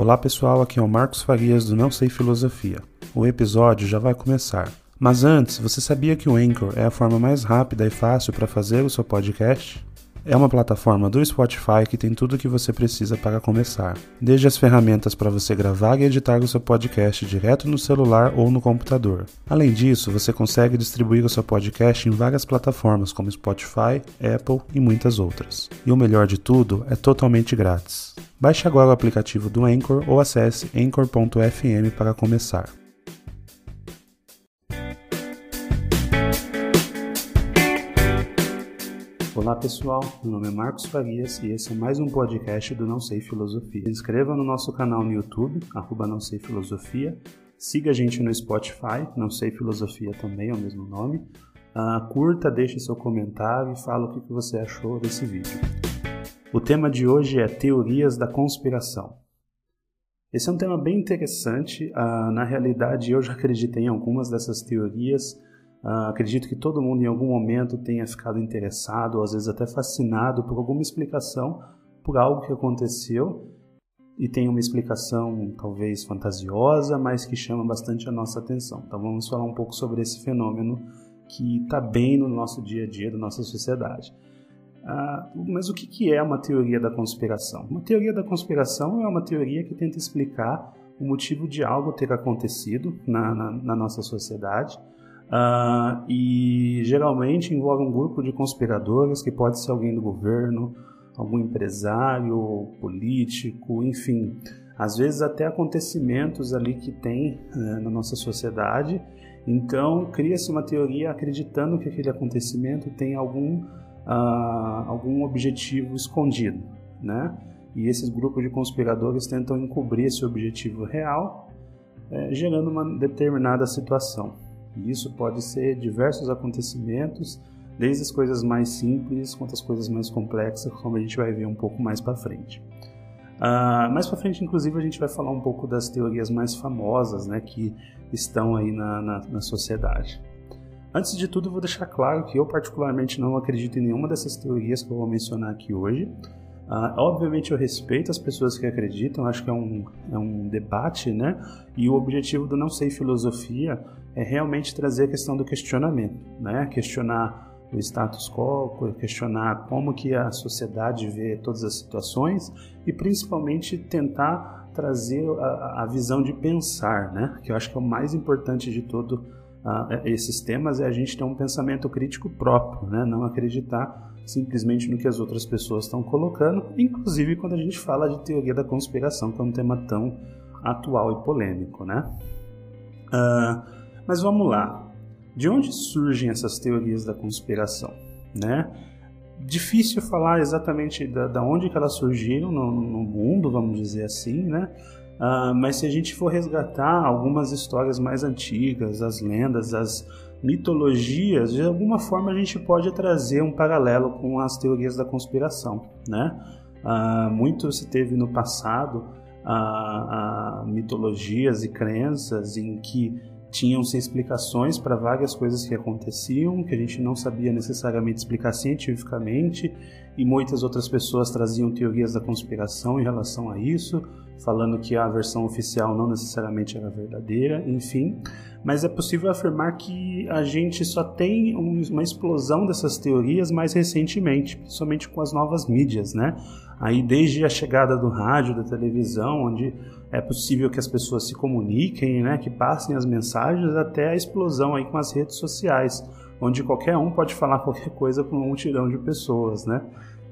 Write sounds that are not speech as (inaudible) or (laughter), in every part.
Olá pessoal, aqui é o Marcos Farias do Não Sei Filosofia. O episódio já vai começar. Mas antes, você sabia que o Anchor é a forma mais rápida e fácil para fazer o seu podcast? É uma plataforma do Spotify que tem tudo o que você precisa para começar, desde as ferramentas para você gravar e editar o seu podcast direto no celular ou no computador. Além disso, você consegue distribuir o seu podcast em várias plataformas como Spotify, Apple e muitas outras. E o melhor de tudo, é totalmente grátis. Baixe agora o aplicativo do Anchor ou acesse anchor.fm para começar. Olá pessoal, meu nome é Marcos Farias e esse é mais um podcast do Não Sei Filosofia. Se inscreva no nosso canal no YouTube, arroba Não Sei Filosofia. Siga a gente no Spotify, Não Sei Filosofia também é o mesmo nome. Uh, curta, deixe seu comentário e fala o que você achou desse vídeo. O tema de hoje é teorias da conspiração. Esse é um tema bem interessante. Uh, na realidade, eu já acreditei em algumas dessas teorias Uh, acredito que todo mundo em algum momento tenha ficado interessado, ou às vezes até fascinado por alguma explicação, por algo que aconteceu e tem uma explicação talvez fantasiosa, mas que chama bastante a nossa atenção. Então vamos falar um pouco sobre esse fenômeno que está bem no nosso dia a dia, da nossa sociedade. Uh, mas o que, que é uma teoria da conspiração? Uma teoria da conspiração é uma teoria que tenta explicar o motivo de algo ter acontecido na, na, na nossa sociedade Uh, e geralmente envolve um grupo de conspiradores que pode ser alguém do governo, algum empresário, político, enfim, às vezes até acontecimentos ali que tem né, na nossa sociedade. Então cria-se uma teoria acreditando que aquele acontecimento tem algum, uh, algum objetivo escondido, né? E esses grupos de conspiradores tentam encobrir esse objetivo real, eh, gerando uma determinada situação. E isso pode ser diversos acontecimentos, desde as coisas mais simples quanto as coisas mais complexas, como a gente vai ver um pouco mais para frente. Uh, mais para frente, inclusive, a gente vai falar um pouco das teorias mais famosas né, que estão aí na, na, na sociedade. Antes de tudo, vou deixar claro que eu particularmente não acredito em nenhuma dessas teorias que eu vou mencionar aqui hoje. Uh, obviamente eu respeito as pessoas que acreditam, acho que é um, é um debate, né? E o objetivo do Não Sei Filosofia é realmente trazer a questão do questionamento, né? Questionar o status quo, questionar como que a sociedade vê todas as situações e principalmente tentar trazer a, a visão de pensar, né? Que eu acho que é o mais importante de todo uh, esses temas é a gente ter um pensamento crítico próprio, né? Não acreditar simplesmente no que as outras pessoas estão colocando, inclusive quando a gente fala de teoria da conspiração, que é um tema tão atual e polêmico, né? Uh, mas vamos lá. De onde surgem essas teorias da conspiração, né? Difícil falar exatamente da, da onde que elas surgiram no, no mundo, vamos dizer assim, né? Uh, mas se a gente for resgatar algumas histórias mais antigas, as lendas, as mitologias, de alguma forma a gente pode trazer um paralelo com as teorias da conspiração, né? Uh, muito se teve no passado uh, mitologias e crenças em que tinham-se explicações para várias coisas que aconteciam, que a gente não sabia necessariamente explicar cientificamente, e muitas outras pessoas traziam teorias da conspiração em relação a isso, falando que a versão oficial não necessariamente era verdadeira, enfim. Mas é possível afirmar que a gente só tem uma explosão dessas teorias mais recentemente, principalmente com as novas mídias, né? Aí desde a chegada do rádio, da televisão, onde é possível que as pessoas se comuniquem, né, que passem as mensagens, até a explosão aí com as redes sociais, onde qualquer um pode falar qualquer coisa com um multidão de pessoas, né?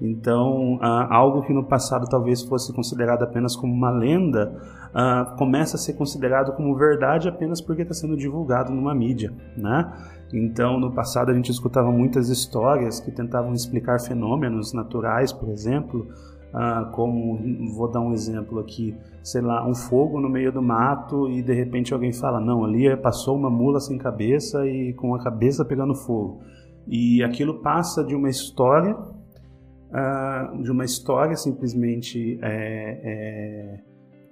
Então, ah, algo que no passado talvez fosse considerado apenas como uma lenda, ah, começa a ser considerado como verdade apenas porque está sendo divulgado numa mídia, né? Então, no passado a gente escutava muitas histórias que tentavam explicar fenômenos naturais, por exemplo, ah, como vou dar um exemplo aqui, sei lá, um fogo no meio do mato e de repente alguém fala, não, ali passou uma mula sem cabeça e com a cabeça pegando fogo. E aquilo passa de uma história uh, de uma história simplesmente é, é,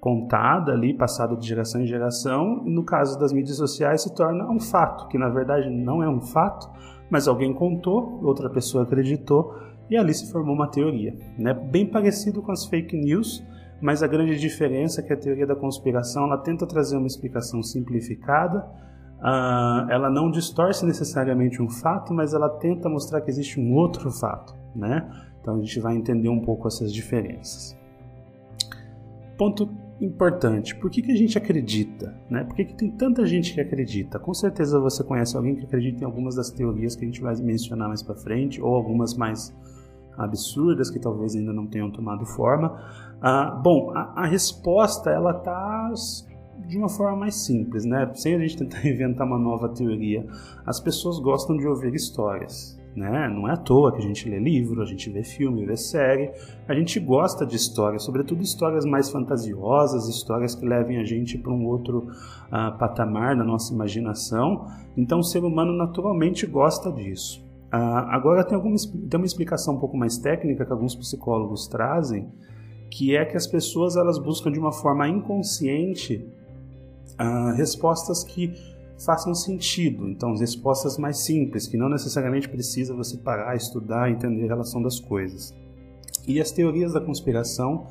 contada ali, passada de geração em geração, e no caso das mídias sociais se torna um fato, que na verdade não é um fato, mas alguém contou, outra pessoa acreditou, e ali se formou uma teoria. Né? Bem parecido com as fake news, mas a grande diferença é que a teoria da conspiração ela tenta trazer uma explicação simplificada, Uh, ela não distorce necessariamente um fato, mas ela tenta mostrar que existe um outro fato, né? Então a gente vai entender um pouco essas diferenças. Ponto importante, por que, que a gente acredita? Né? Por que, que tem tanta gente que acredita? Com certeza você conhece alguém que acredita em algumas das teorias que a gente vai mencionar mais para frente, ou algumas mais absurdas que talvez ainda não tenham tomado forma. Ah, bom, a, a resposta ela está de uma forma mais simples, né? Sem a gente tentar (laughs) inventar uma nova teoria. As pessoas gostam de ouvir histórias. Né? Não é à toa que a gente lê livro, a gente vê filme, vê série. A gente gosta de histórias, sobretudo histórias mais fantasiosas, histórias que levem a gente para um outro uh, patamar na nossa imaginação. Então o ser humano naturalmente gosta disso. Uh, agora tem, alguma, tem uma explicação um pouco mais técnica que alguns psicólogos trazem, que é que as pessoas elas buscam de uma forma inconsciente uh, respostas que façam sentido. Então, respostas mais simples, que não necessariamente precisa você parar, estudar, entender a relação das coisas. E as teorias da conspiração,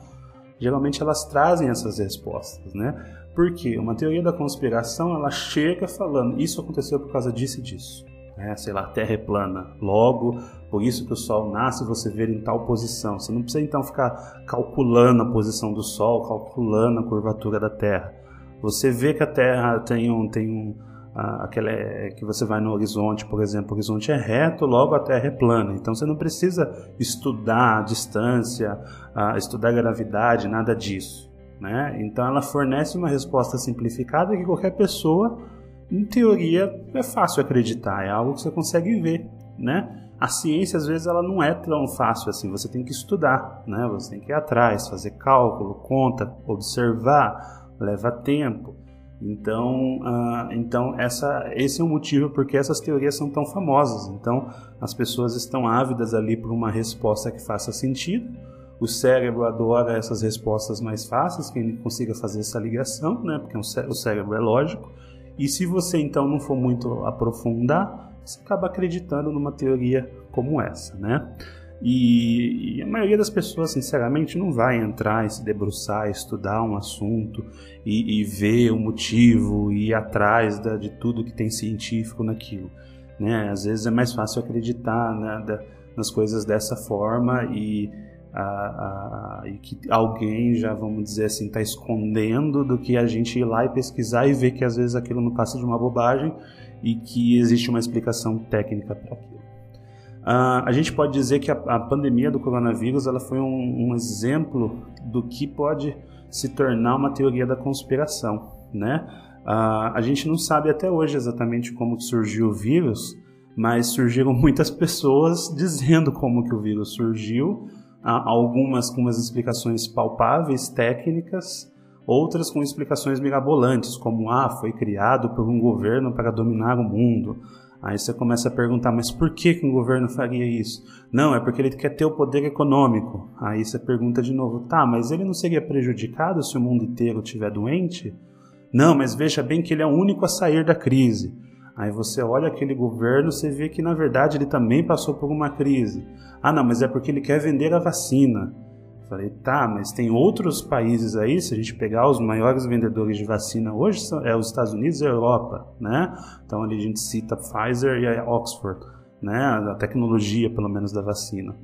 geralmente elas trazem essas respostas, né? Porque uma teoria da conspiração, ela chega falando, isso aconteceu por causa disso e disso. É, sei lá, a Terra é plana. Logo, por isso que o Sol nasce, você vê em tal posição. Você não precisa então ficar calculando a posição do Sol, calculando a curvatura da Terra. Você vê que a Terra tem um, tem um, aquela é, que você vai no horizonte, por exemplo, o horizonte é reto, logo a Terra é plana. Então você não precisa estudar a distância, estudar a gravidade, nada disso. Né? Então ela fornece uma resposta simplificada que qualquer pessoa, em teoria, é fácil acreditar, é algo que você consegue ver. Né? A ciência, às vezes, ela não é tão fácil assim. Você tem que estudar, né? você tem que ir atrás, fazer cálculo, conta, observar, leva tempo. Então, uh, então essa, esse é o motivo porque essas teorias são tão famosas. Então, as pessoas estão ávidas ali por uma resposta que faça sentido. O cérebro adora essas respostas mais fáceis, que ele consiga fazer essa ligação, né? Porque o cérebro é lógico. E se você então não for muito aprofundar, você acaba acreditando numa teoria como essa, né? E, e, a maioria das pessoas, sinceramente, não vai entrar e se debruçar, estudar um assunto e, e ver o motivo e ir atrás da, de tudo que tem científico naquilo. Né? Às vezes é mais fácil acreditar né, da, nas coisas dessa forma e, a, a, e que alguém já, vamos dizer assim, está escondendo do que a gente ir lá e pesquisar e ver que às vezes aquilo não passa de uma bobagem e que existe uma explicação técnica para aquilo. Uh, a gente pode dizer que a, a, pandemia do coronavírus ela foi um, um, exemplo do que pode se tornar uma teoria da conspiração, né? Uh, a gente não sabe até hoje exatamente como surgiu o vírus, mas surgiram (laughs) muitas pessoas dizendo como que o vírus surgiu, algumas com umas explicações palpáveis, técnicas, outras com explicações mirabolantes, como ah, foi criado por um governo para dominar o mundo. Aí você começa a perguntar, mas por que, que um governo faria isso? Não, é porque ele quer ter o poder econômico. Aí você pergunta de novo, tá, mas ele não seria prejudicado se o mundo inteiro estiver doente? Não, mas veja bem que ele é o único a sair da crise. Aí você olha aquele governo, você vê que na verdade ele também passou por uma crise. Ah, não, mas é porque ele quer vender a vacina. Falei, tá, mas tem outros países aí, se a gente pegar os maiores vendedores de vacina hoje, são, é os Estados Unidos e a Europa, né? Então ali a gente cita Pfizer e a Oxford, né? A tecnologia, pelo menos, da vacina.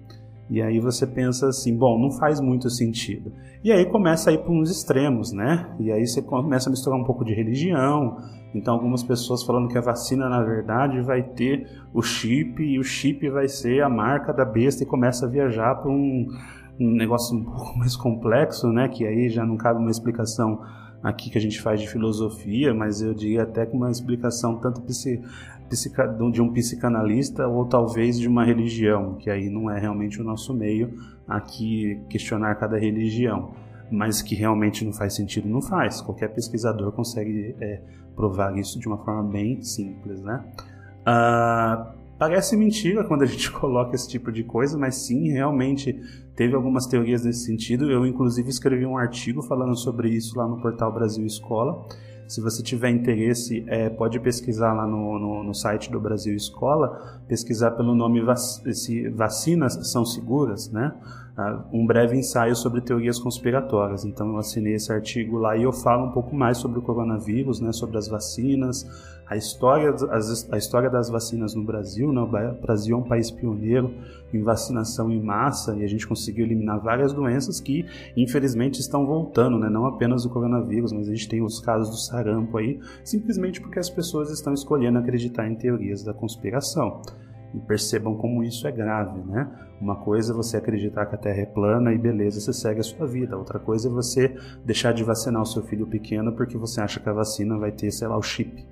E aí você pensa assim, bom, não faz muito sentido. E aí começa a ir para uns extremos, né? E aí você começa a misturar um pouco de religião. Então algumas pessoas falando que a vacina na verdade vai ter o chip e o chip vai ser a marca da besta e começa a viajar para um, um negócio um pouco mais complexo, né? Que aí já não cabe uma explicação aqui que a gente faz de filosofia, mas eu diria até com uma explicação tanto de um psicanalista ou talvez de uma religião, que aí não é realmente o nosso meio aqui questionar cada religião, mas que realmente não faz sentido, não faz. Qualquer pesquisador consegue é, provar isso de uma forma bem simples, né? Ah, parece mentira quando a gente (laughs) coloca esse tipo de coisa, mas sim, realmente teve algumas teorias nesse sentido. Eu, inclusive, escrevi um artigo falando sobre isso lá no portal Brasil Escola. Se você tiver interesse, é, pode pesquisar lá no, no, no, site do Brasil Escola, pesquisar pelo nome vac Vacinas São Seguras, né? Uh, um breve ensaio sobre teorias conspiratórias. Então eu assinei esse artigo lá e eu falo um pouco mais sobre o coronavírus, né, sobre as vacinas, a história, a história das vacinas no Brasil. Né, o Brasil é um país pioneiro em vacinação em massa e a gente conseguiu eliminar várias doenças que infelizmente estão voltando, né, não apenas o coronavírus, mas a gente tem os casos do sarampo aí, simplesmente porque as pessoas estão escolhendo acreditar em teorias da conspiração e percebam como isso é grave, né? Uma coisa é você acreditar que a Terra é plana e beleza, você segue a sua vida. Outra coisa é você deixar de vacinar o seu filho pequeno porque você acha que a vacina vai ter, sei lá, o chip,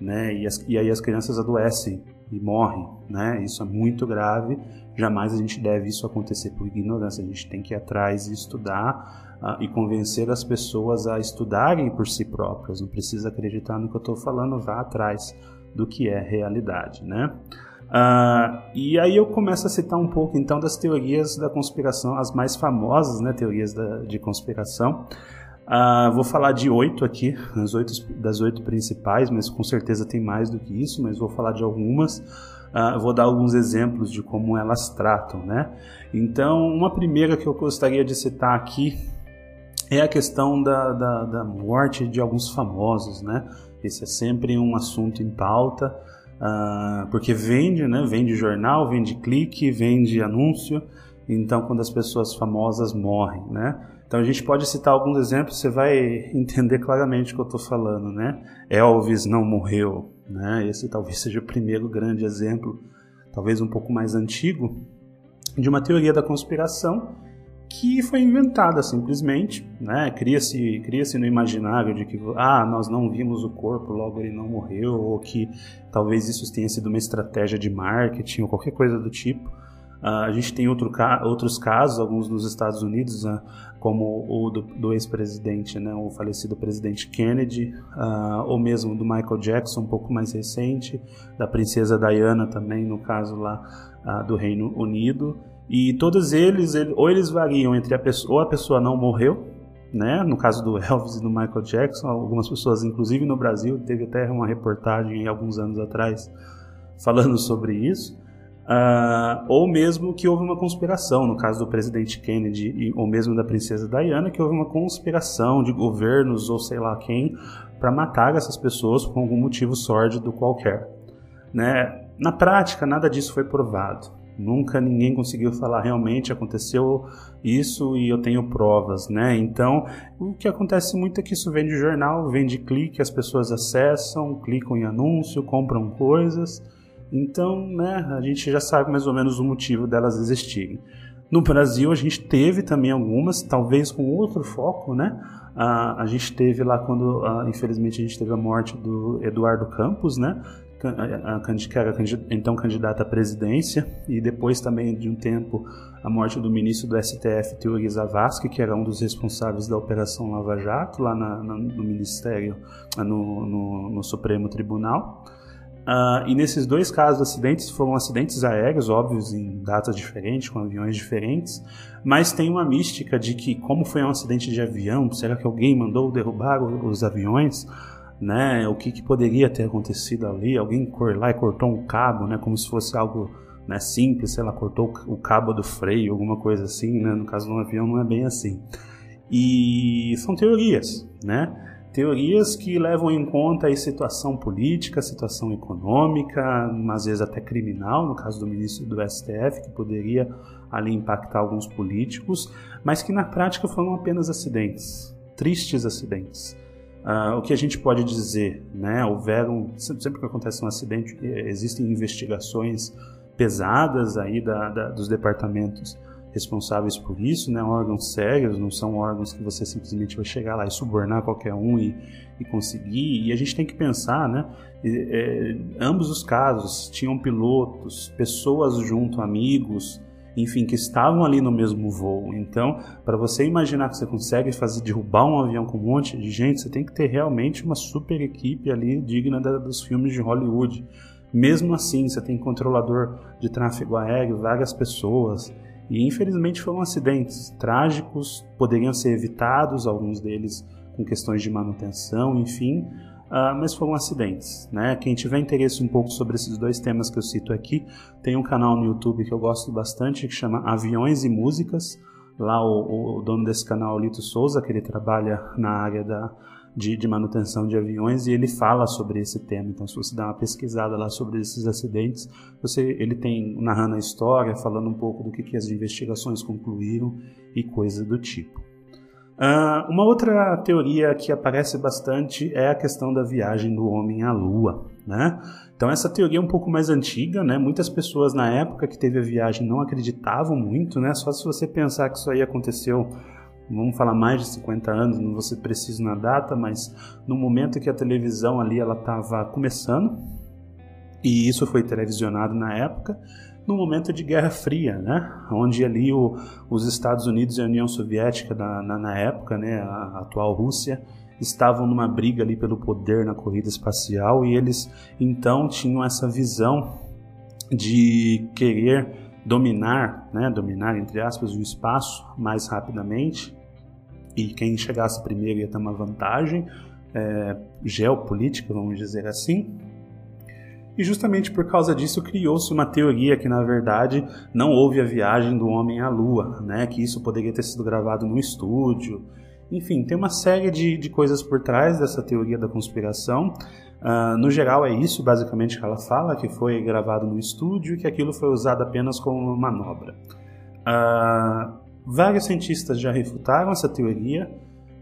né? E, as, e aí as crianças adoecem e morrem, né? Isso é muito grave. Jamais a gente deve isso acontecer por ignorância. A gente tem que ir atrás e estudar uh, e convencer as pessoas a estudarem por si próprias. Não precisa acreditar no que eu estou falando, vá atrás do que é realidade, né? Uh, e aí eu começo a citar um pouco então das teorias da conspiração, as mais famosas, né, teorias da, de conspiração. Uh, vou falar de oito aqui, das oito, das oito principais, mas com certeza tem mais do que isso, mas vou falar de algumas. Uh, vou dar alguns exemplos de como elas tratam, né? Então, uma primeira que eu gostaria de citar aqui é a questão da, da, da morte de alguns famosos, né? Esse é sempre um assunto em pauta. Uh, porque vende, né? Vende jornal, vende clique, vende anúncio. Então, quando as pessoas famosas morrem, né? Então, a gente pode citar alguns exemplos, você vai (laughs) entender claramente o que eu estou falando, né? Elvis não morreu, né? Esse talvez seja o primeiro grande exemplo, talvez um pouco mais antigo, de uma teoria da conspiração que foi inventada simplesmente, né? Cria-se cria-se no imaginário de que ah, nós não vimos o corpo, logo ele não morreu, ou que talvez isso tenha sido uma estratégia de marketing ou qualquer coisa do tipo. Uh, a gente tem outro, outros casos, alguns nos Estados Unidos, uh, como o do, do ex-presidente, né, o falecido presidente Kennedy, uh, ou mesmo do Michael Jackson, um pouco mais recente, da princesa Diana também, no caso lá do Reino Unido. E todos eles, ou eles variam entre a pessoa, ou a pessoa não morreu, né? No caso do (laughs) Elvis e do Michael Jackson, algumas pessoas, inclusive no Brasil, teve até uma reportagem alguns anos atrás falando sobre isso. Uh, ou mesmo que houve uma conspiração, no caso do presidente Kennedy ou mesmo da princesa Diana, que houve uma conspiração de governos ou sei lá quem para matar essas pessoas por algum motivo sórdido qualquer. Né? Na prática, nada disso foi provado. Nunca ninguém conseguiu falar realmente aconteceu isso e eu tenho provas, né? Então, o que acontece muito é que isso vem de jornal, vem de clique, as pessoas acessam, clicam em anúncio, compram coisas. Então, né, a gente já sabe mais ou menos o motivo delas existirem. No Brasil, a gente teve também algumas, talvez com outro foco, né? a gente teve lá quando, infelizmente, a gente teve a morte do Eduardo Campos, né? Que era então candidata à presidência, e depois também de um tempo a morte do ministro do STF, Teori Zavascki, que era um dos responsáveis da Operação Lava Jato, lá na, na, no Ministério, no, no, no Supremo Tribunal. Uh, e nesses dois casos, acidentes foram acidentes aéreos, óbvios, em datas diferentes, com aviões diferentes, mas tem uma mística de que, como foi um acidente de avião, será que alguém mandou derrubar os aviões? Né? O que, que poderia ter acontecido ali? Alguém foi lá e cortou um cabo, né? Como se fosse algo né, simples, sei lá, cortou o cabo do freio, alguma coisa assim, né? No caso de um avião não é bem assim. E são teorias, né? Teorias que levam em conta a situação política, situação econômica, às vezes até criminal, no caso do ministro do STF, que poderia ali impactar alguns políticos, mas que na prática foram apenas acidentes, tristes acidentes. Uh, o que a gente pode dizer, né? Houveram sempre que acontece um acidente, eh, existem investigações pesadas aí da, da, dos departamentos responsáveis por isso, né? Órgãos sérios, não são órgãos que você simplesmente vai chegar lá e subornar qualquer um e, e conseguir. E a gente tem que pensar, né? É, ambos os casos tinham pilotos, pessoas junto, amigos, enfim, que estavam ali no mesmo voo. Então, para você imaginar que você consegue fazer derrubar um avião com um monte de gente, você tem que ter realmente uma super equipe ali digna da, dos filmes de Hollywood. Mesmo assim, você tem controlador de tráfego aéreo, várias pessoas. E infelizmente foram acidentes trágicos, poderiam ser evitados, alguns deles com questões de manutenção, enfim, uh, mas foram acidentes. Né? Quem tiver interesse um pouco sobre esses dois temas que eu cito aqui, tem um canal no YouTube que eu gosto bastante que chama Aviões e Músicas. Lá o, o dono desse canal, Lito Souza, que ele trabalha na área da, de, de, manutenção de aviões e ele fala sobre esse tema. Então, se você dá uma pesquisada lá sobre esses acidentes, você, ele tem narrando a história, falando um pouco do que, que as investigações concluíram e coisa do tipo. Uh, uma outra teoria que aparece bastante é a questão da viagem do homem à Lua, né? Então essa teoria é um pouco mais antiga, né? Muitas pessoas na época que teve a viagem não acreditavam muito, né? Só se você pensar que isso aí aconteceu, vamos falar mais de 50 anos, não vou ser preciso na data, mas no momento que a televisão ali ela estava começando, e isso foi televisionado na época, no momento de Guerra Fria, né? onde ali o, os Estados Unidos e a União Soviética na, na, na época, né? a atual Rússia, estavam numa briga ali pelo poder na corrida espacial e eles então tinham essa visão de querer dominar, né, dominar entre aspas o espaço mais rapidamente e quem chegasse primeiro ia ter uma vantagem é, geopolítica, vamos dizer assim. E justamente por causa disso criou-se uma teoria que, na verdade, não houve a viagem do homem à Lua, né? que isso poderia ter sido gravado no estúdio. Enfim, tem uma série de, de coisas por trás dessa teoria da conspiração. Uh, no geral, é isso basicamente que ela fala: que foi gravado no estúdio e que aquilo foi usado apenas como manobra. Uh, vários cientistas já refutaram essa teoria.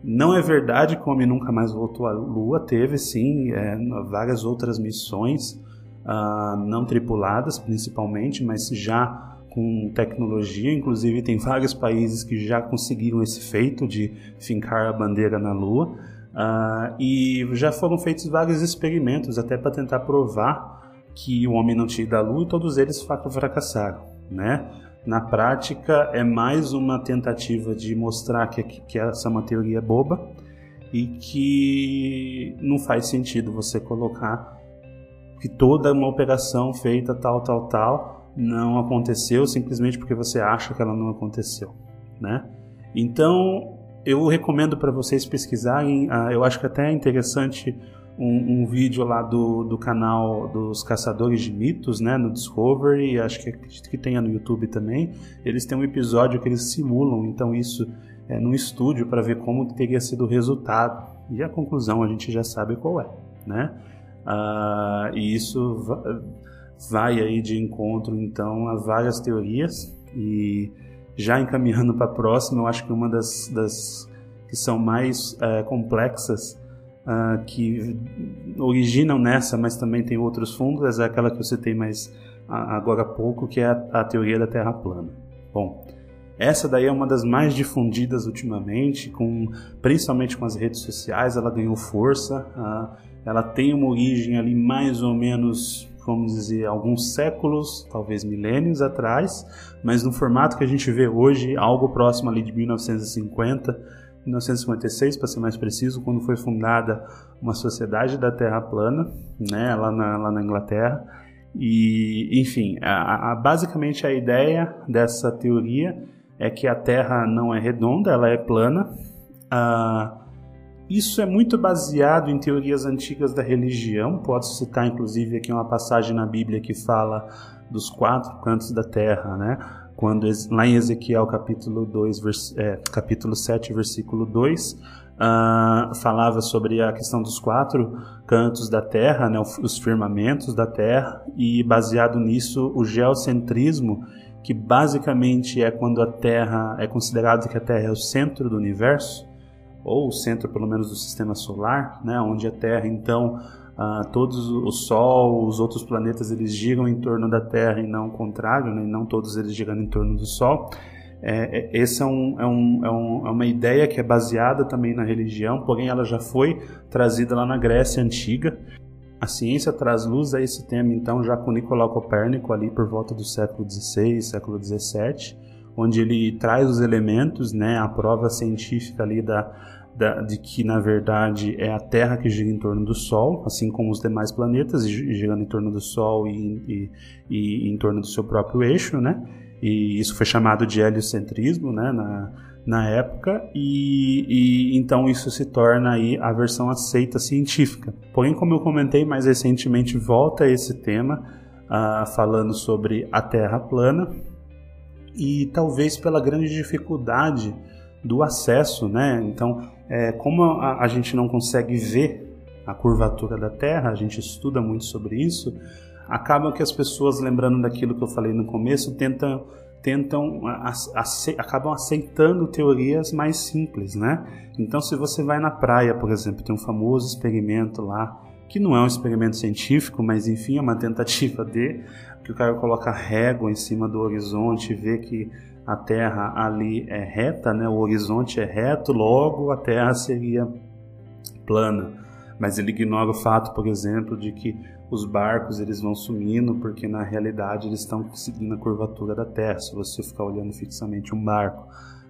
Não é verdade que o homem nunca mais voltou à Lua, teve sim é, várias outras missões uh, não tripuladas principalmente, mas já com tecnologia. Inclusive, tem vários países que já conseguiram esse feito de fincar a bandeira na Lua. Uh, e já foram feitos vários experimentos até para tentar provar que o homem não tinha ido à Lua e todos eles fracassaram, né? Na prática, é mais uma tentativa de mostrar que, que essa é uma teoria boba e que não faz sentido você colocar que toda uma operação feita tal, tal, tal não aconteceu simplesmente porque você acha que ela não aconteceu, né? Então, eu recomendo para vocês pesquisarem, uh, eu acho que até é interessante um, um, vídeo lá do, do canal dos Caçadores de Mitos, né, no Discovery, acho que acredito que tenha no YouTube também. Eles têm um episódio que eles simulam, então isso é num estúdio para ver como teria sido o resultado. E a conclusão a gente já sabe qual é, né? Uh, e isso vai aí de encontro então a várias teorias e já encaminhando para a próxima, eu acho que uma das, das que são mais uh, complexas uh, que originam nessa, mas também tem outros fundos, é aquela que eu citei mais agora há pouco, que é a, a teoria da Terra plana. Bom, essa daí é uma das mais difundidas ultimamente, com, principalmente com as redes sociais, ela ganhou força. Uh, ela tem uma origem ali mais ou menos, vamos dizer, alguns séculos, talvez milênios atrás, mas no formato que a gente vê hoje, algo próximo ali de 1950, 1956 para ser mais preciso, quando foi fundada uma sociedade da Terra plana, né, lá na, lá na Inglaterra. E, enfim, a, a, basicamente a ideia dessa teoria é que a Terra não é redonda, ela é plana. Ah, isso é muito baseado em teorias antigas da religião. Posso citar, inclusive, aqui uma passagem na Bíblia que fala dos quatro cantos da terra, né? quando lá em Ezequiel capítulo 2, vers, é, capítulo 7, versículo 2, uh, ah, falava sobre a questão dos quatro cantos da terra, né, os firmamentos da terra, e baseado nisso o geocentrismo, que basicamente é quando a Terra é considerado que a Terra é o centro do universo, ou o centro pelo menos do sistema solar, né, onde a Terra então Uh, todos o Sol, os outros planetas, eles giram em torno da Terra e não o contrário, né? não todos eles girando em torno do Sol. É, é, essa é, é, um, é, um, é, uma ideia que é baseada também na religião, porém ela já foi trazida lá na Grécia Antiga. A ciência traz luz a esse tema, então, já com Nicolau Copérnico, ali por volta do século XVI, século XVII, onde ele traz os elementos, né, a prova científica ali da, da, de que, na verdade, é a Terra que gira em torno do Sol, assim como os demais planetas, girando em torno do Sol e, e, e em torno do seu próprio eixo, né? E isso foi chamado de heliocentrismo, né? Na, na época, e, e, então isso se torna aí a versão aceita científica. Porém, como eu comentei mais recentemente, volta esse tema, uh, falando sobre a Terra plana, e talvez pela grande dificuldade do acesso, né? Então, é, como a, a, gente não consegue ver a curvatura da Terra, a gente estuda muito sobre isso, acaba que as pessoas, lembrando daquilo que eu falei no começo, tentam, tentam ace, acabam aceitando teorias mais simples, né? Então, se você vai na praia, por exemplo, tem um famoso experimento lá, que não é um experimento científico, mas enfim, é uma tentativa de que o cara coloca régua em cima do horizonte e vê que a Terra ali é reta, né? o horizonte é reto, logo a Terra seria plana. Mas ele ignora o fato, por exemplo, de que os barcos eles vão sumindo porque na realidade eles estão seguindo a curvatura da Terra. Se você ficar olhando fixamente um barco,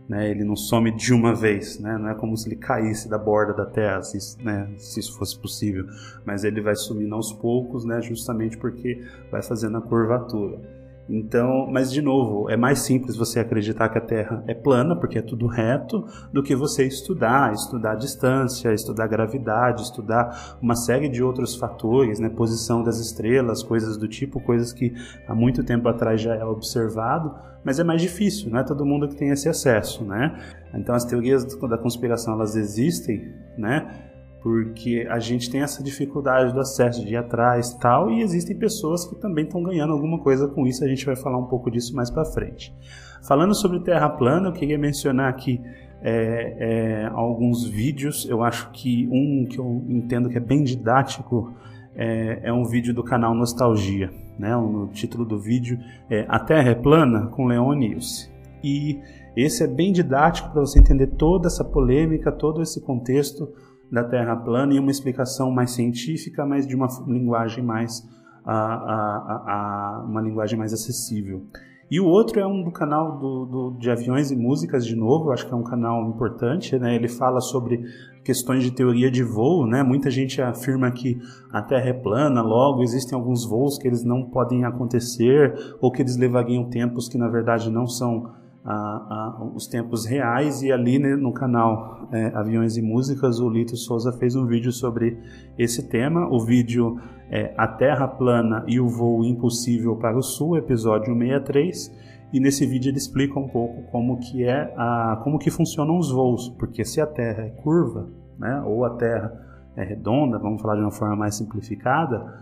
né, ele não some de uma vez, né? não é como se ele caísse da borda da Terra, se, né, se isso fosse possível. Mas ele vai sumindo aos poucos, né, justamente porque vai fazendo a curvatura. Então, mas de novo, é mais simples você acreditar que a Terra é plana, porque é tudo reto, do que você estudar, estudar distância, estudar gravidade, estudar uma série de outros fatores, né, posição das estrelas, coisas do tipo, coisas que há muito tempo atrás já é observado, mas é mais difícil, não é todo mundo que tem esse acesso, né? Então as teorias da conspiração elas existem, né? Porque a gente tem essa dificuldade do acesso de ir atrás tal, e existem pessoas que também estão ganhando alguma coisa com isso, a gente vai falar um pouco disso mais para frente. Falando sobre terra plana, eu queria mencionar aqui é, é, alguns vídeos, eu acho que um que eu entendo que é bem didático é, é um vídeo do canal Nostalgia, né? o título do vídeo é A Terra é Plana, com Leon Nilce. E esse é bem didático para você entender toda essa polêmica, todo esse contexto da Terra plana e uma explicação mais científica, mas de uma linguagem mais a, a, a, uma linguagem mais acessível. E o outro é um do canal do, do, de aviões e músicas de novo, acho que é um canal importante, né? Ele fala sobre questões de teoria de voo, né? Muita gente afirma que a Terra é plana, logo existem alguns voos que eles não podem acontecer ou que eles levariam tempos que na verdade não são a, a, os tempos reais e ali né, no canal é, Aviões e Músicas o Lito Souza fez um vídeo sobre esse tema. O vídeo é A Terra Plana e o Voo Impossível para o Sul, episódio 63. E nesse vídeo ele explica um pouco como que é a, como que funcionam os voos, porque se a Terra é curva, né, ou a Terra é redonda, vamos falar de uma forma mais simplificada,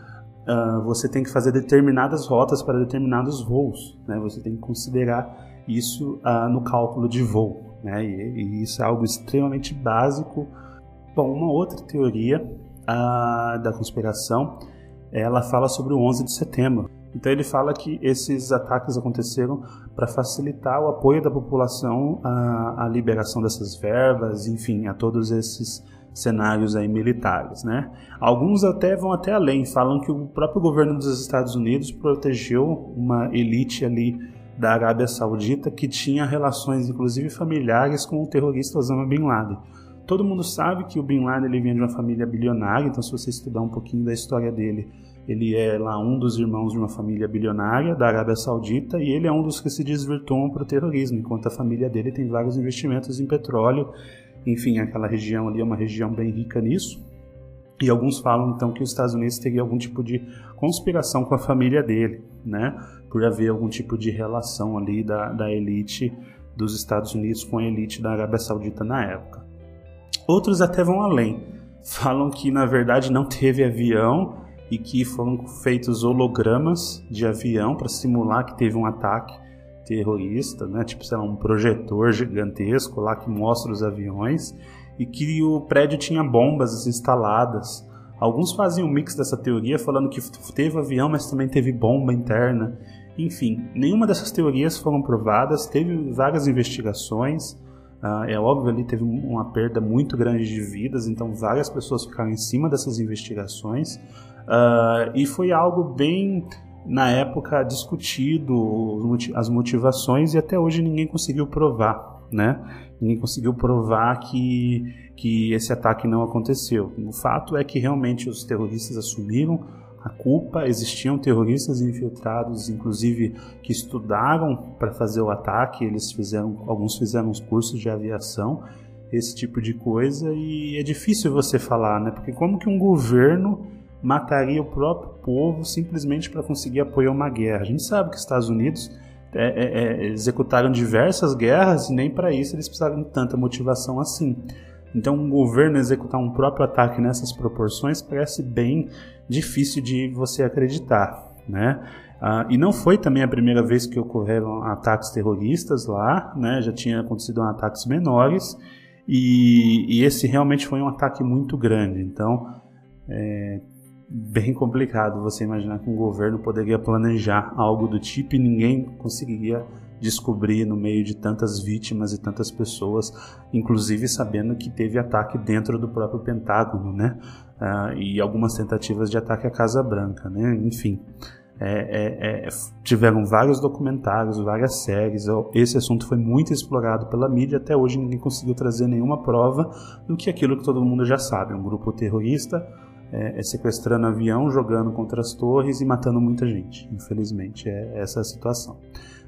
uh, você tem que fazer determinadas rotas para determinados voos, né? Você tem que considerar isso uh, no cálculo de voo. Né? E, e, isso é algo extremamente básico. Bom, uma outra teoria uh, da conspiração, ela fala sobre o 11 de setembro. Então ele fala que esses ataques aconteceram para facilitar o apoio da população à, à, liberação dessas verbas, enfim, a todos esses cenários aí militares, né? Alguns até vão até além, falam que o próprio governo dos Estados Unidos protegeu uma elite ali da Arábia Saudita que tinha relações, inclusive familiares, com o terrorista Osama Bin Laden. Todo mundo sabe que o Bin Laden ele vinha de uma família bilionária, então se você estudar um pouquinho da história dele, ele é lá um dos irmãos de uma família bilionária da Arábia Saudita e ele é um dos que se desvirtuam para o terrorismo, enquanto a família dele tem vários investimentos em petróleo. Enfim, aquela região ali é uma região bem rica nisso. E alguns falam então que os Estados Unidos teria algum tipo de conspiração com a família dele, né? Por haver algum tipo de relação ali da, da elite dos Estados Unidos com a elite da Arábia Saudita na época. Outros até vão além. Falam que na verdade não teve avião e que foram feitos hologramas de avião para simular que teve um ataque terrorista, né? Tipo, sei lá, um projetor gigantesco lá que mostra os aviões e que o prédio tinha bombas instaladas. Alguns faziam um mix dessa teoria, falando que teve avião, mas também teve bomba interna. Enfim, nenhuma dessas teorias foram provadas, teve várias investigações. Uh, é óbvio ali teve uma perda muito grande de vidas, então várias pessoas ficaram em cima dessas investigações. Uh, e foi algo bem, na época, discutido, as motivações, e até hoje ninguém conseguiu provar, né? Ninguém conseguiu provar que, que esse ataque não aconteceu. O fato é que realmente os terroristas assumiram a culpa, existiam terroristas infiltrados, inclusive que estudaram para fazer o ataque, eles fizeram, alguns fizeram os cursos de aviação, esse tipo de coisa, e é difícil você falar, né? Porque como que um governo mataria o próprio povo simplesmente para conseguir apoiar uma guerra? A gente sabe que os Estados Unidos é, é, é, executaram diversas guerras e nem para isso eles precisaram de tanta motivação assim. Então, um governo executar um próprio ataque nessas proporções parece bem difícil de você acreditar, né? Ah, e não foi também a primeira vez que ocorreram ataques terroristas lá, né? Já tinha acontecido ataques menores e, e esse realmente foi um ataque muito grande. Então, é, bem complicado você imaginar que um governo poderia planejar algo do tipo e ninguém conseguiria descobrir no meio de tantas vítimas e tantas pessoas, inclusive sabendo que teve ataque dentro do próprio Pentágono, né? Ah, e algumas tentativas de ataque à Casa Branca, né? Enfim, é, é, é, tiveram vários documentários, várias séries. Esse assunto foi muito explorado pela mídia. Até hoje ninguém conseguiu trazer nenhuma prova do que aquilo que todo mundo já sabe: um grupo terrorista é, é, sequestrando avião, jogando contra as torres e matando muita gente. Infelizmente, é essa a situação.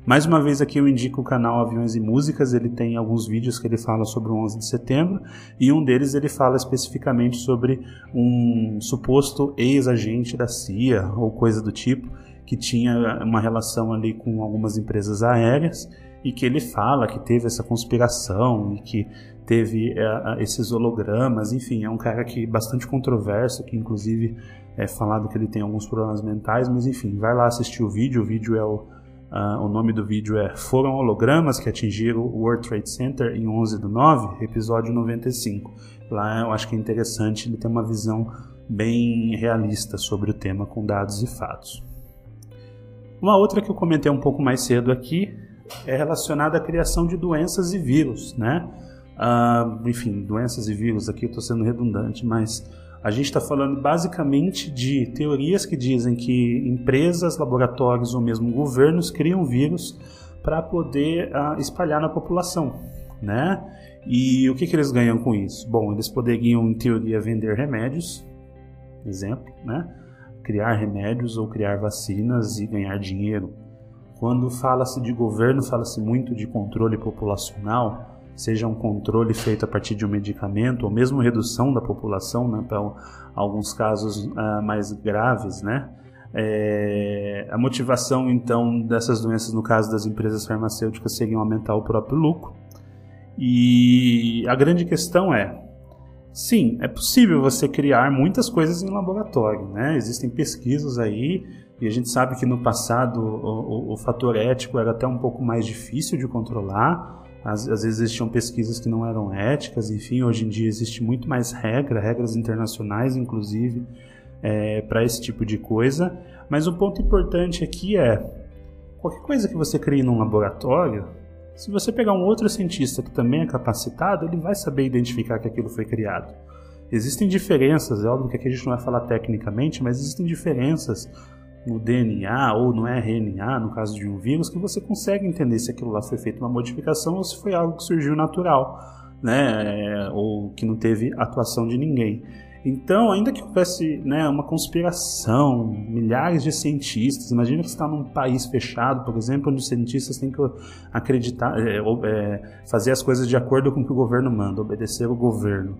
Mais uma vez aqui eu indico o canal Aviões e Músicas, ele tem alguns vídeos que ele fala sobre o 11 de setembro e um deles ele fala especificamente sobre um suposto ex-agente da CIA ou coisa do tipo que tinha uma relação ali com algumas empresas aéreas e que ele fala que teve essa conspiração e que teve é, esses hologramas, enfim, é um cara que bastante controverso, que inclusive é falado que ele tem alguns problemas mentais, mas enfim, vai lá assistir o vídeo, o vídeo é o, uh, o nome do vídeo é Foram hologramas que atingiram o World Trade Center em 11 do 9, episódio 95. Lá eu acho que é interessante ele ter uma visão bem realista sobre o tema com dados e fatos. Uma outra que eu comentei um pouco mais cedo aqui é relacionada à criação de doenças e vírus, né? Uh, enfim, doenças e vírus, aqui eu estou sendo redundante, mas a gente está falando basicamente de teorias que dizem que empresas, laboratórios ou mesmo governos criam vírus para poder uh, espalhar na população, né? E o que, que eles ganham com isso? Bom, eles poderiam, em teoria, vender remédios, exemplo, né? Criar remédios ou criar vacinas e ganhar dinheiro. Quando fala-se de governo, fala-se muito de controle populacional seja um controle feito a partir de um medicamento ou mesmo redução da população, né, para alguns casos uh, mais graves, né? É, a motivação então dessas doenças, no caso das empresas farmacêuticas, seria aumentar o próprio lucro. E a grande questão é, sim, é possível você criar muitas coisas em laboratório, né? Existem pesquisas aí e a gente sabe que no passado o, o, o fator ético era até um pouco mais difícil de controlar. Às, às, vezes existiam pesquisas que não eram éticas, enfim, hoje em dia existe muito mais regra, regras internacionais, inclusive, é, para esse tipo de coisa. Mas um ponto importante aqui é: qualquer coisa que você crie num laboratório, se você pegar um outro cientista que também é capacitado, ele vai saber identificar que aquilo foi criado. Existem diferenças, é óbvio que aqui a gente não vai falar tecnicamente, mas existem diferenças no DNA ou no RNA, no caso de um vírus, que você consegue entender se aquilo lá foi feito uma modificação ou se foi algo que surgiu natural, né? É, ou que não teve atuação de ninguém. Então, ainda que houvesse né, uma conspiração, milhares de cientistas, imagina que está num país fechado, por exemplo, onde os cientistas têm que acreditar, é, é, fazer as coisas de acordo com o que o governo manda, obedecer o governo.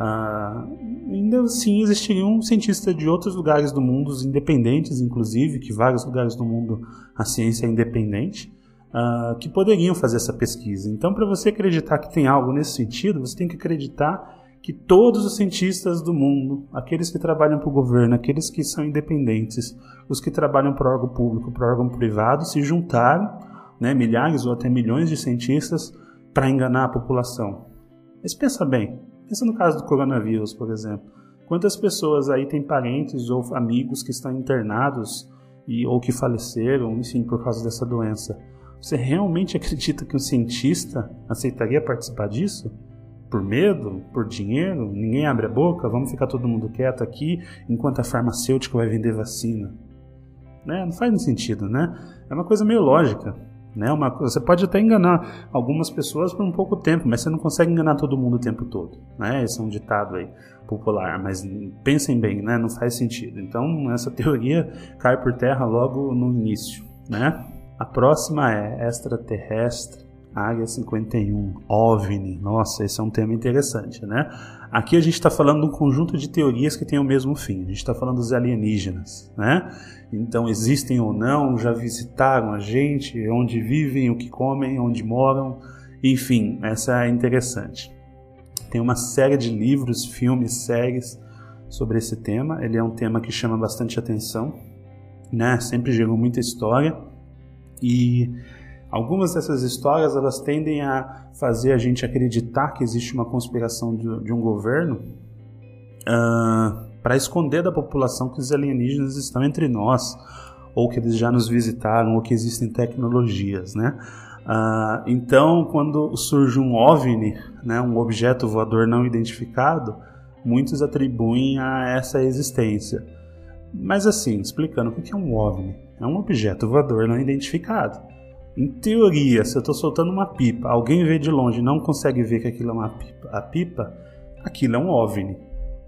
Uh, ainda assim existiriam cientistas de outros lugares do mundo, independentes, inclusive, que vários lugares do mundo a ciência é independente, uh, que poderiam fazer essa pesquisa. Então, para você acreditar que tem algo nesse sentido, você tem que acreditar que todos os cientistas do mundo, aqueles que trabalham para o governo, aqueles que são independentes, os que trabalham para órgão público, para órgão privado, se juntaram, né, milhares ou até milhões de cientistas, para enganar a população. Mas pensa bem, pensa no caso do coronavírus, por exemplo. Quantas pessoas aí têm parentes ou amigos que estão internados e, ou que faleceram, enfim, por causa dessa doença? Você realmente acredita que um cientista aceitaria participar disso? por medo, por dinheiro, ninguém abre a boca, vamos ficar todo mundo quieto aqui enquanto a farmacêutica vai vender vacina. Né? Não faz sentido, né? É uma coisa meio lógica. Né? Uma, você pode até enganar algumas pessoas por um pouco tempo, mas você não consegue enganar todo mundo o tempo todo. Né? Esse é um ditado aí popular, mas pensem bem, né? não faz sentido. Então, essa (laughs) teoria cai por terra logo no início. Né? A próxima é extraterrestre Área 51, OVNI. Nossa, esse é um tema interessante, né? Aqui a gente está falando de um conjunto de teorias que tem o mesmo fim. A gente está falando dos alienígenas, né? Então, existem ou não, já visitaram a gente, onde vivem, o que comem, onde moram, enfim, essa é interessante. Tem uma série de livros, filmes, séries sobre esse tema. Ele é um tema que chama bastante atenção, né? Sempre gerou muita história e Algumas dessas histórias elas tendem a fazer a gente acreditar que existe uma conspiração de, de um governo uh, ah, para esconder da população que os alienígenas estão entre nós, ou que eles já nos visitaram, ou que existem tecnologias, né? Uh, então, quando surge um OVNI, né, um objeto voador não identificado, muitos atribuem a essa existência. Mas assim, explicando o que é um OVNI, é um objeto voador não identificado. Em teoria, se eu estou soltando uma pipa, alguém vê de longe e não consegue ver que aquilo é uma pipa, a pipa, aquilo é um OVNI.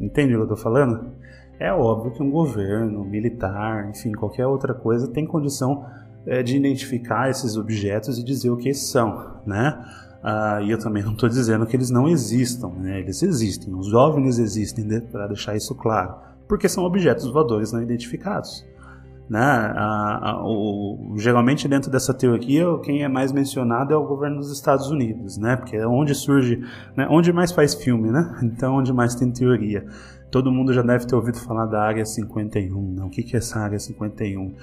Entende o que eu estou falando? É óbvio que um governo, militar, enfim, qualquer outra coisa tem condição é, de identificar esses objetos e dizer o que são, né? Ah, e eu também não estou dizendo que eles não existam, né? Eles existem, os OVNIs existem, para deixar isso claro, porque são objetos voadores não identificados. Né? A, a, o, geralmente dentro dessa teoria, quem é mais mencionado é o governo dos Estados Unidos, né? porque é onde surge, né? onde mais faz filme, né? (laughs) então onde mais tem teoria. Todo mundo já deve ter ouvido falar da Área 51. Né? O que, que é essa Área 51?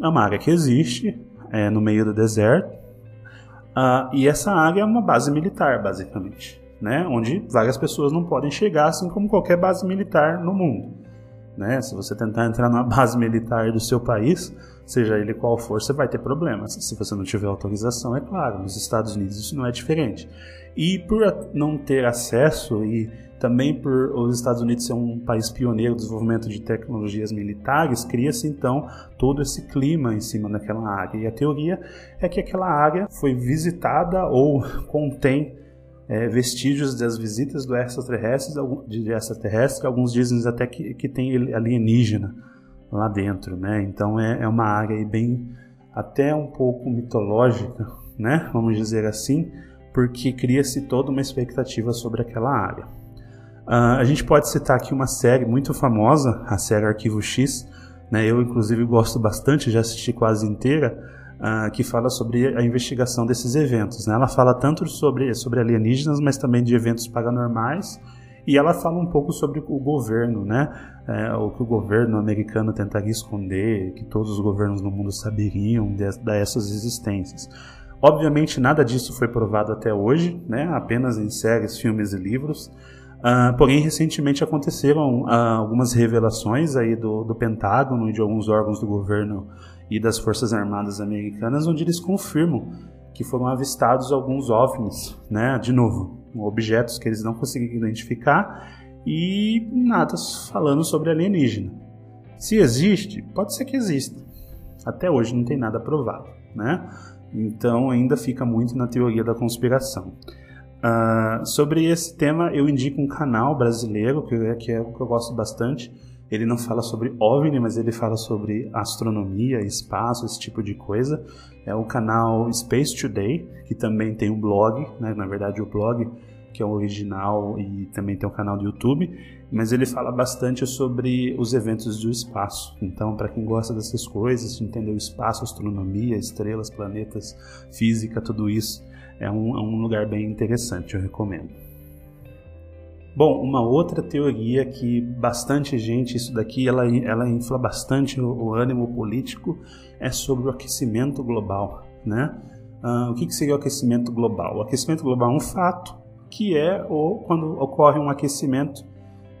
É uma área que existe é, no meio do deserto, uh, e essa área é uma base militar, basicamente, né? onde várias pessoas não podem chegar, assim como qualquer base militar no mundo. Né? Se você tentar entrar numa base militar do seu país, seja ele qual for, você vai ter problemas. Se você não tiver autorização, é claro. Nos Estados Unidos isso não é diferente. E por não ter acesso e também por os Estados Unidos ser um país pioneiro no desenvolvimento de tecnologias militares, cria-se então todo esse clima em cima daquela área. E a teoria é que aquela área foi visitada ou (laughs) contém é, vestígios das visitas do extraterrestre, de extraterrestre, alguns dizem até que, que tem alienígena lá dentro, né? Então é, é uma área bem até um pouco mitológica, né? Vamos dizer assim, porque cria-se toda uma expectativa sobre aquela área. Uh, a gente pode citar aqui uma série muito famosa, a série Arquivo X, né? Eu inclusive gosto bastante, já assisti quase inteira uh, que fala sobre a investigação desses eventos. Né? Ela fala tanto sobre, sobre alienígenas, mas também de eventos paranormais. E ela fala um pouco sobre o governo, né? É, o que o governo americano tentaria esconder, que todos os governos no mundo saberiam dessas existências. Obviamente, nada disso foi provado até hoje, né? apenas em séries, filmes e livros. Uh, porém, recentemente aconteceram uh, algumas revelações aí do, do Pentágono e de alguns órgãos do governo e das Forças Armadas Americanas, onde eles confirmam que foram avistados alguns OVNIs, né? De novo, objetos que eles não conseguiram identificar e nada falando sobre alienígena. Se existe, pode ser que exista. Até hoje não tem nada provado, né? Então ainda fica muito na teoria da conspiração. Uh, sobre esse tema, eu indico um canal brasileiro que é, que é o que eu gosto bastante. Ele não fala sobre OVNI, mas ele fala sobre astronomia, espaço, esse tipo de coisa. É o canal Space Today, que também tem um blog, né? na verdade o blog que é o original e também tem um canal do YouTube, mas ele fala bastante sobre os eventos do espaço. Então, para quem gosta dessas coisas, entender o espaço, astronomia, estrelas, planetas, física, tudo isso, é um, é um lugar bem interessante, eu recomendo. Bom, uma outra teoria que bastante gente, isso daqui, ela, ela infla bastante o, o ânimo político, é sobre o aquecimento global, né? Uh, o que, que seria o aquecimento global? O aquecimento global é um fato que é o, quando ocorre um aquecimento,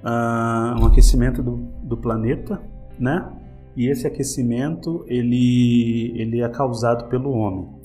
uh, um aquecimento do, do planeta, né? E esse aquecimento ele, ele é causado pelo homem.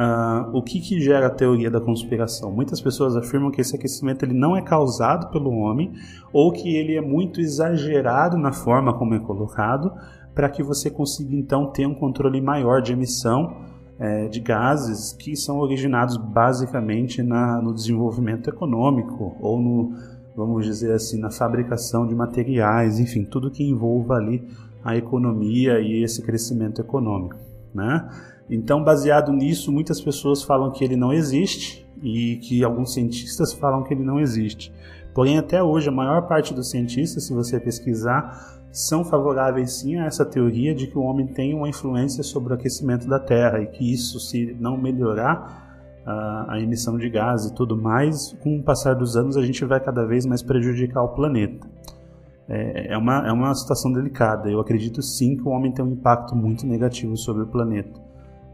Uh, o que, que gera a teoria da conspiração? Muitas pessoas afirmam que esse aquecimento ele não é causado pelo homem ou que ele é muito exagerado na forma como é colocado para que você consiga então ter um controle maior de emissão é, de gases que são originados basicamente na, no desenvolvimento econômico ou no, vamos dizer assim, na fabricação de materiais, enfim, tudo que envolva ali a economia e esse crescimento econômico, né? Então, baseado nisso, muitas pessoas falam que ele não existe e que alguns cientistas falam que ele não existe. Porém, até hoje, a maior parte dos cientistas, se você pesquisar, são favoráveis sim a essa teoria de que o homem tem uma influência sobre o aquecimento da Terra e que isso, se não melhorar a, emissão de gás e tudo mais, com o passar dos anos a gente vai cada vez mais prejudicar o planeta. É, é, uma, é uma situação delicada. Eu acredito sim que o homem tem um impacto muito negativo sobre o planeta.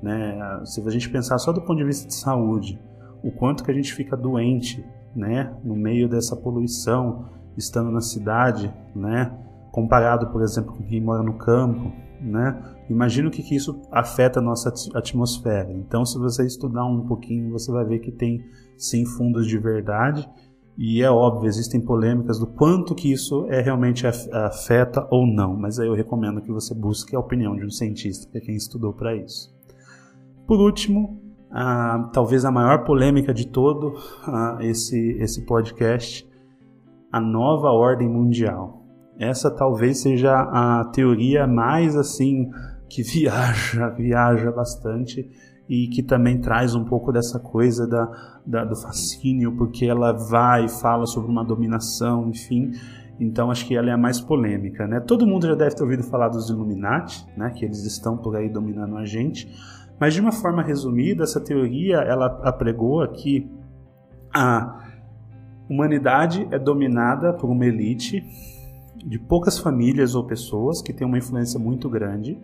Né? Se a gente pensar só do ponto de vista de saúde, o quanto que a gente fica doente né? no meio dessa poluição, estando na cidade, né? comparado, por exemplo, com quem mora no campo, né? Imagina o que, que isso afeta a nossa atmosfera. Então, se você estudar um pouquinho, você vai ver que tem sim fundos de verdade. E é óbvio, existem polêmicas do quanto que isso é realmente afeta ou não, mas aí eu recomendo que você busque a opinião de um cientista, que é quem estudou para isso. Por último, talvez a maior polêmica de todo esse, esse podcast, a nova ordem mundial. Essa talvez seja a teoria mais assim que (laughs) viaja, viaja bastante e que também traz um pouco dessa coisa da, da, do fascínio, porque ela vai e fala sobre uma dominação, enfim. Então acho que ela é a mais polêmica, né? Todo mundo já deve ter ouvido falar dos Illuminati, né? Que eles estão por aí dominando a gente. Mas de uma forma resumida, essa teoria ela apregou que a humanidade é dominada por uma elite de poucas famílias ou pessoas que têm uma influência muito grande.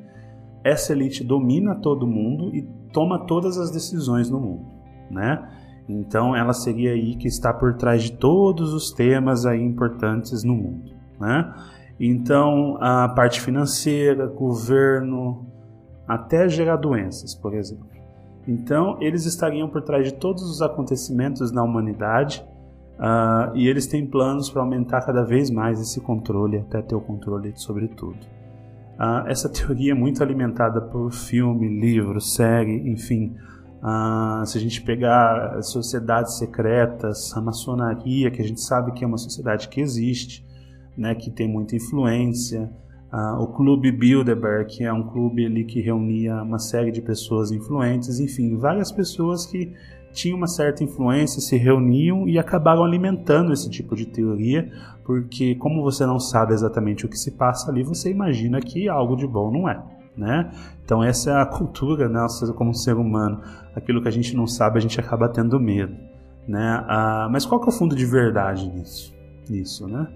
Essa elite domina todo mundo e toma todas as decisões no mundo, né? Então ela seria aí que está por trás de todos os temas aí importantes no mundo, né? Então a parte financeira, governo, até gerar doenças, por exemplo. Então eles estariam por trás de todos os acontecimentos na humanidade Uh, e eles têm planos para aumentar cada vez mais esse controle, até ter o controle sobre tudo. Uh, essa teoria é muito alimentada por filme, livro, série, enfim. Uh, se a gente pegar sociedades secretas, a maçonaria, que a gente sabe que é uma sociedade que existe, né, que tem muita influência, o Clube Bilderberg, que é um clube ali que reunia uma série de pessoas influentes, enfim, várias pessoas que tinham uma certa influência, se reuniam e acabaram alimentando esse tipo de teoria, porque como você não sabe exatamente o que se passa ali, você imagina que algo de bom não é. Né? Então essa é a cultura nossa como ser humano. Aquilo que a gente não sabe, a gente acaba tendo medo. Né? Ah, mas qual que é o fundo de verdade nisso? nisso né?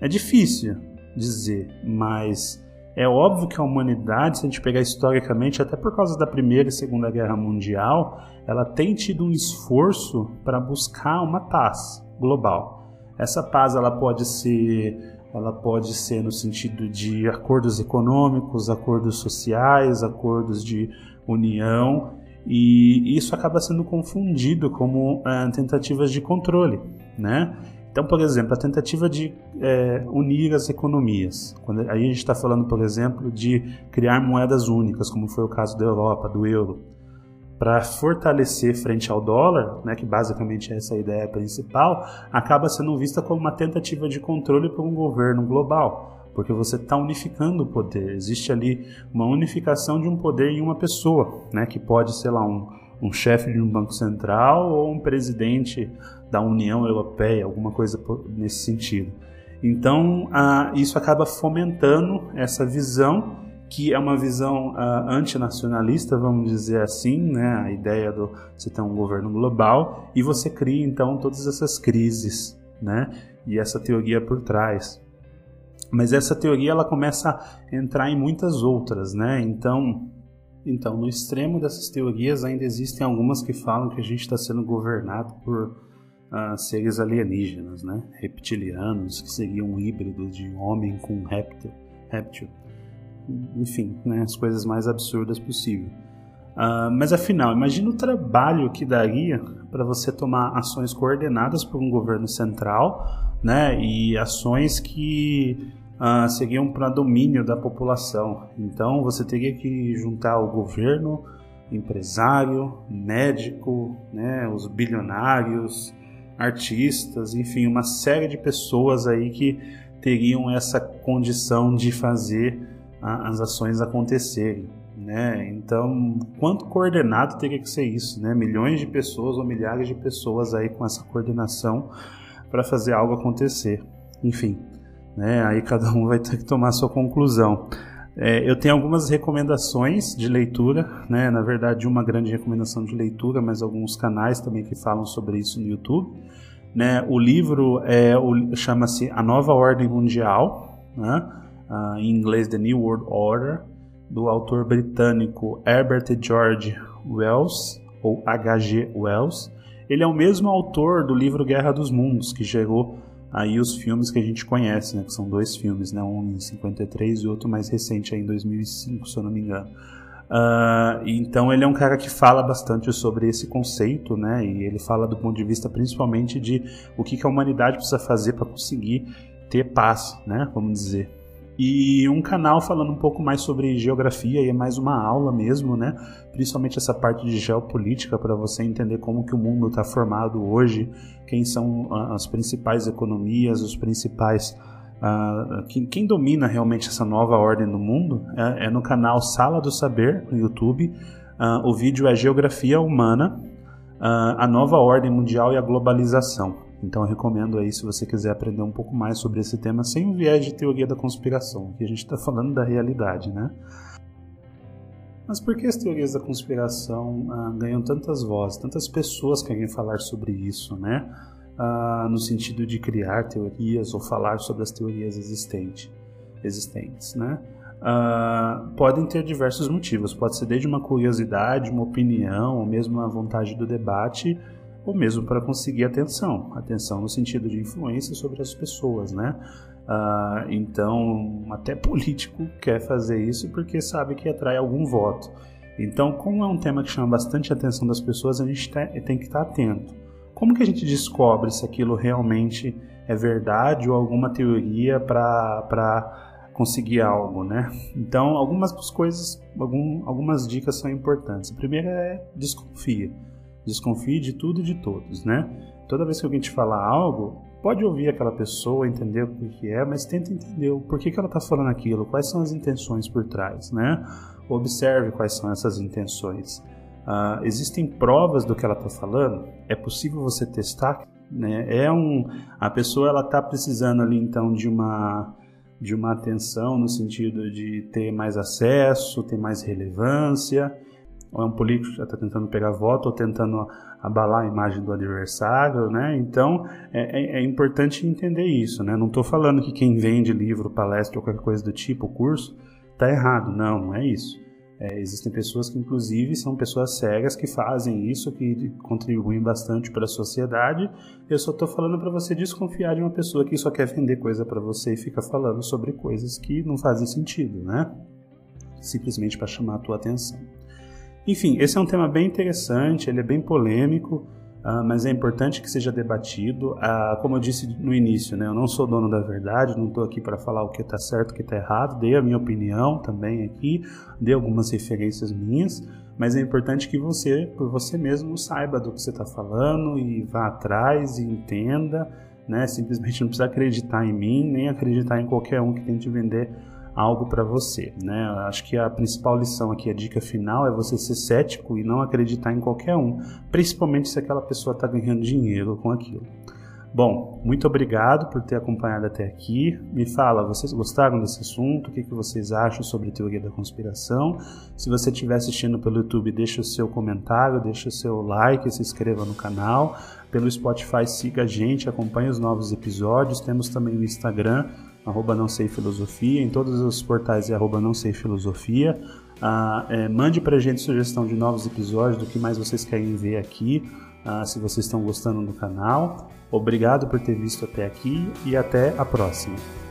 É difícil dizer, mas é óbvio que a humanidade, se a gente pegar historicamente, até por causa da Primeira e Segunda Guerra Mundial, ela tem tido um esforço para buscar uma paz global. Essa paz ela pode ser ela pode ser no sentido de acordos econômicos, acordos sociais, acordos de união, e isso acaba sendo confundido como é, tentativas de controle, né? Então, por exemplo, a tentativa de é, unir as economias. Quando, aí a gente está falando, por exemplo, de criar moedas únicas, como foi o caso da Europa, do euro, para fortalecer frente ao dólar, né, que basicamente é essa ideia principal, acaba sendo vista como uma tentativa de controle por um governo global, porque você está unificando o poder. Existe ali uma unificação de um poder em uma pessoa, né, que pode, sei lá, um um chefe de um banco central ou um presidente da União Europeia, alguma coisa nesse sentido. Então, ah, isso acaba fomentando essa visão que é uma visão uh, antinacionalista, vamos dizer assim, né? a ideia do você ter um governo global e você cria então todas essas crises, né? e essa teoria por trás. Mas essa teoria ela começa a entrar em muitas outras, né? Então, então no extremo dessas teorias ainda existem algumas que falam que a gente está sendo governado por uh, seres alienígenas, né? Reptilianos, que seriam um híbrido de homem com réptil. réptil enfim, né, as coisas mais absurdas possível. Uh, mas afinal, imagina o trabalho que daria para você tomar ações coordenadas por um governo central, né, e ações que uh, seriam para domínio da população. Então você teria que juntar o governo, empresário, médico, né, os bilionários, artistas, enfim, uma série de pessoas aí que teriam essa condição de fazer as ações acontecerem. Né? Então, quanto coordenado teria que ser isso? Né? Milhões de pessoas ou milhares de pessoas aí com essa coordenação para fazer algo acontecer. Enfim, né? aí cada um vai ter que tomar a sua conclusão. É, eu tenho algumas recomendações de leitura, né? na verdade, uma grande recomendação de leitura, mas alguns canais também que falam sobre isso no YouTube. Né? O livro é, chama-se A Nova Ordem Mundial. Né? uh, em inglês The New World Order, do autor britânico Herbert George Wells, ou H.G. Wells. Ele é o mesmo autor do livro Guerra dos Mundos, que gerou aí os filmes que a gente conhece, né, que são dois filmes, né, um em 53 e outro mais recente, aí em 2005, se eu não me engano. Uh, então ele é um cara que fala bastante sobre esse conceito, né? E ele fala do ponto de vista principalmente de o que, que a humanidade precisa fazer para conseguir ter paz, né? Vamos dizer e um canal falando um pouco mais sobre geografia e é mais uma aula mesmo, né? Principalmente essa parte de geopolítica para você entender como que o mundo está formado hoje, quem são as principais economias, os principais uh, quem, quem, domina realmente essa nova ordem no mundo é, é no canal Sala do Saber no YouTube. Uh, o vídeo é Geografia Humana, uh, a nova ordem mundial e a globalização. Então eu recomendo aí se você quiser aprender um pouco mais sobre esse tema sem o viés de teoria da conspiração, que a gente está falando da realidade, né? Mas por que as teorias da conspiração ah, ganham tantas vozes, tantas pessoas querem falar sobre isso, né? Ah, no sentido de criar teorias ou falar sobre as teorias existente, existentes, né? Ah, podem ter diversos motivos, pode ser desde uma curiosidade, uma opinião, ou mesmo uma vontade do debate, ou mesmo para conseguir atenção, atenção no sentido de influência sobre as pessoas, né? Uh, então, até político (laughs) quer fazer isso porque sabe que atrai algum voto. Então, como é um tema que chama bastante a atenção das pessoas, a gente tem que estar atento. Como que a gente descobre se aquilo realmente é verdade ou alguma teoria para conseguir algo, né? Então, algumas coisas, algum, algumas dicas são importantes. A primeira é desconfia. Desconfie de tudo e de todos, né? Toda vez que alguém te falar algo, pode ouvir aquela pessoa, entender o que é, mas tenta entender o porquê que ela está falando aquilo, quais são as intenções por trás, né? Observe quais são essas intenções. Uh, existem provas do que ela está falando? É possível você testar? Né? É um, a pessoa ela está precisando ali então de uma de uma atenção no sentido de ter mais acesso, ter mais relevância ou é um político que já está tentando pegar voto ou tentando abalar a imagem do adversário, né? Então é, é, é importante entender isso, né? Não estou falando que quem vende livro, palestra ou qualquer coisa do tipo, curso, está errado. Não, não é isso. É, existem pessoas que, inclusive, são pessoas cegas que fazem isso, que contribuem bastante para a sociedade. Eu só estou falando para você desconfiar de uma pessoa que só quer vender coisa para você e fica falando sobre coisas que não fazem sentido, né? Simplesmente para chamar a tua atenção. Enfim, esse é um tema bem interessante, ele é bem polêmico, uh, mas é importante que seja debatido. Uh, como eu disse no início, né, eu não sou dono da verdade, não estou aqui para falar o que está certo, o que está errado, dei a minha opinião também aqui, dei algumas referências minhas, mas é importante que você, por você mesmo, saiba do que você está falando e vá atrás e entenda, né? Simplesmente não precisa acreditar em mim, nem acreditar em qualquer um que tente vender algo para você, né? Acho que a principal lição aqui, a dica final é você ser cético e não acreditar em qualquer um, principalmente se aquela pessoa está ganhando dinheiro com aquilo. Bom, muito obrigado por ter acompanhado até aqui. Me fala, vocês gostaram desse assunto? O que, que vocês acham sobre teoria da conspiração? Se você estiver assistindo pelo YouTube, deixa o seu comentário, deixa o seu like, se inscreva no canal. Pelo Spotify, siga a gente, acompanhe os novos episódios. Temos também o Instagram, arroba não sei filosofia, em todos os portais é arroba não sei filosofia. Ah, é, mande pra gente sugestão de novos episódios, do que mais vocês querem ver aqui, ah, se vocês estão gostando do canal. Obrigado por ter visto até aqui e até a próxima.